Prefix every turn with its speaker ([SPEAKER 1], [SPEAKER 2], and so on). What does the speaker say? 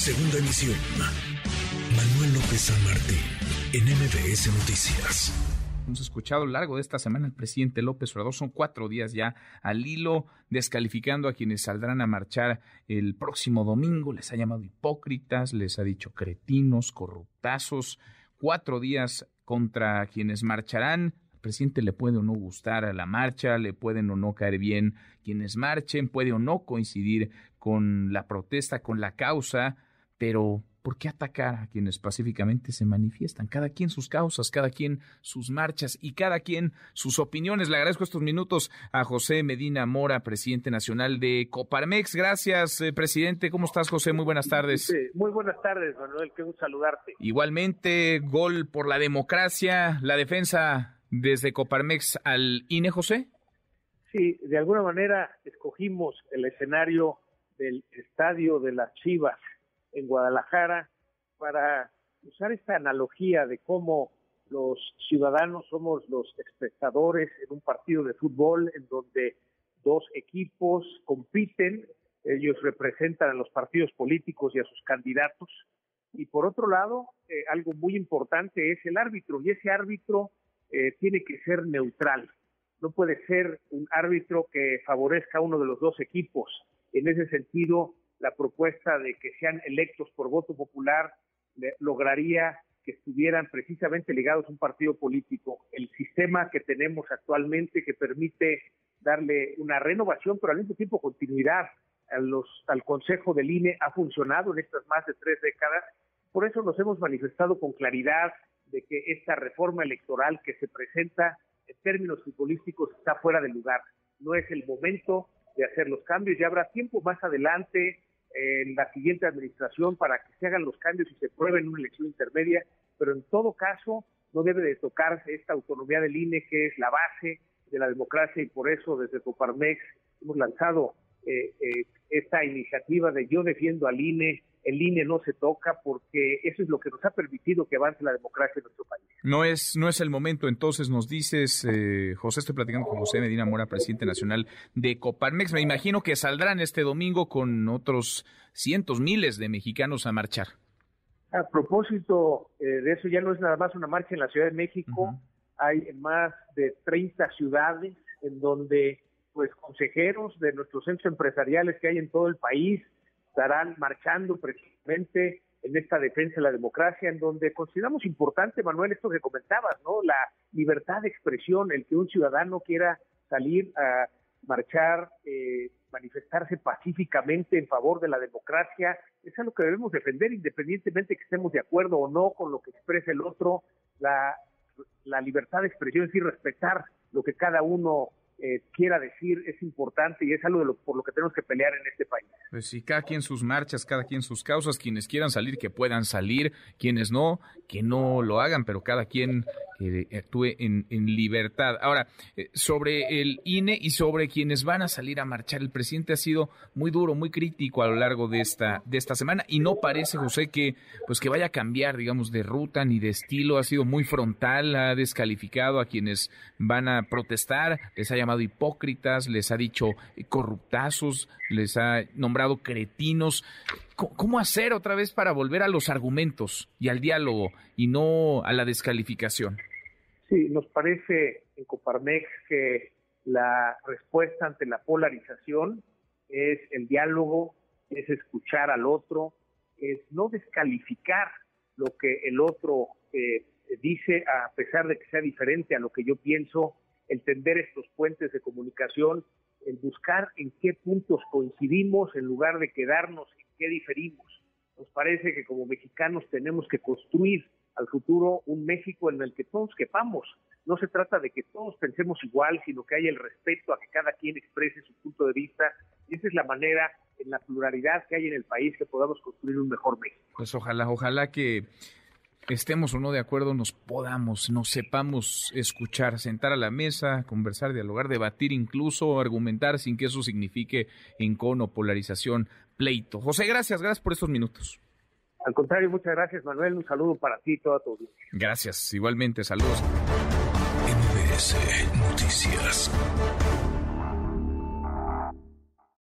[SPEAKER 1] Segunda emisión. Manuel López San Martín, en MBS Noticias.
[SPEAKER 2] Hemos escuchado a lo largo de esta semana al presidente López Obrador, son cuatro días ya al hilo, descalificando a quienes saldrán a marchar el próximo domingo. Les ha llamado hipócritas, les ha dicho cretinos, corruptazos. Cuatro días contra quienes marcharán. Al presidente le puede o no gustar a la marcha, le pueden o no caer bien quienes marchen, puede o no coincidir con la protesta, con la causa, pero ¿por qué atacar a quienes pacíficamente se manifiestan? Cada quien sus causas, cada quien sus marchas y cada quien sus opiniones. Le agradezco estos minutos a José Medina Mora, presidente nacional de Coparmex. Gracias, eh, presidente. ¿Cómo estás, José? Muy buenas tardes.
[SPEAKER 3] Sí, muy buenas tardes, Manuel. Qué gusto saludarte.
[SPEAKER 2] Igualmente, gol por la democracia, la defensa desde Coparmex al INE, José.
[SPEAKER 3] Sí, de alguna manera escogimos el escenario del estadio de las Chivas en Guadalajara para usar esta analogía de cómo los ciudadanos somos los espectadores en un partido de fútbol en donde dos equipos compiten, ellos representan a los partidos políticos y a sus candidatos, y por otro lado, eh, algo muy importante es el árbitro, y ese árbitro eh, tiene que ser neutral, no puede ser un árbitro que favorezca a uno de los dos equipos. En ese sentido, la propuesta de que sean electos por voto popular lograría que estuvieran precisamente ligados a un partido político. El sistema que tenemos actualmente que permite darle una renovación, pero al mismo tiempo continuidad a los, al Consejo del INE ha funcionado en estas más de tres décadas. Por eso nos hemos manifestado con claridad de que esta reforma electoral que se presenta en términos futbolísticos está fuera de lugar. No es el momento de hacer los cambios, ya habrá tiempo más adelante en la siguiente administración para que se hagan los cambios y se prueben en una elección intermedia, pero en todo caso no debe de tocarse esta autonomía del INE que es la base de la democracia y por eso desde Coparmex hemos lanzado eh, eh, esta iniciativa de yo defiendo al INE, el INE no se toca porque eso es lo que nos ha permitido que avance la democracia en nuestro país.
[SPEAKER 2] No es, no es el momento, entonces nos dices, eh, José, estoy platicando con José Medina Mora, presidente nacional de Coparmex. Me imagino que saldrán este domingo con otros cientos, miles de mexicanos a marchar.
[SPEAKER 3] A propósito eh, de eso, ya no es nada más una marcha en la Ciudad de México, hay más de 30 ciudades en donde pues consejeros de nuestros centros empresariales que hay en todo el país, estarán marchando precisamente en esta defensa de la democracia, en donde consideramos importante, Manuel, esto que comentabas, ¿no? La libertad de expresión, el que un ciudadano quiera salir a marchar, eh, manifestarse pacíficamente en favor de la democracia, es algo que debemos defender independientemente que estemos de acuerdo o no con lo que expresa el otro, la, la libertad de expresión, es decir, respetar lo que cada uno eh, quiera decir es importante y es algo de lo, por lo que tenemos que pelear en este país.
[SPEAKER 2] Pues sí, cada quien sus marchas, cada quien sus causas, quienes quieran salir que puedan salir, quienes no, que no lo hagan, pero cada quien que actúe en, libertad. Ahora, eh, sobre el INE y sobre quienes van a salir a marchar, el presidente ha sido muy duro, muy crítico a lo largo de esta, de esta semana y no parece, José, que, pues que vaya a cambiar, digamos, de ruta ni de estilo. Ha sido muy frontal, ha descalificado a quienes van a protestar, les ha llamado hipócritas, les ha dicho corruptazos, les ha nombrado cretinos. ¿Cómo hacer otra vez para volver a los argumentos y al diálogo y no a la descalificación?
[SPEAKER 3] Sí, nos parece en Coparmex que la respuesta ante la polarización es el diálogo, es escuchar al otro, es no descalificar lo que el otro eh, dice a pesar de que sea diferente a lo que yo pienso, el tender estos puentes de comunicación, el buscar en qué puntos coincidimos en lugar de quedarnos en qué diferimos. Nos parece que como mexicanos tenemos que construir al futuro un México en el que todos quepamos. No se trata de que todos pensemos igual, sino que haya el respeto a que cada quien exprese su punto de vista. Y esa es la manera, en la pluralidad que hay en el país, que podamos construir un mejor México.
[SPEAKER 2] Pues ojalá, ojalá que estemos o no de acuerdo, nos podamos, nos sepamos escuchar, sentar a la mesa, conversar, dialogar, debatir, incluso argumentar sin que eso signifique encono, polarización, pleito. José, gracias, gracias por estos minutos.
[SPEAKER 3] Al contrario, muchas gracias, Manuel. Un saludo para ti y toda tu audiencia.
[SPEAKER 2] Gracias, igualmente, saludos.
[SPEAKER 1] MBS Noticias.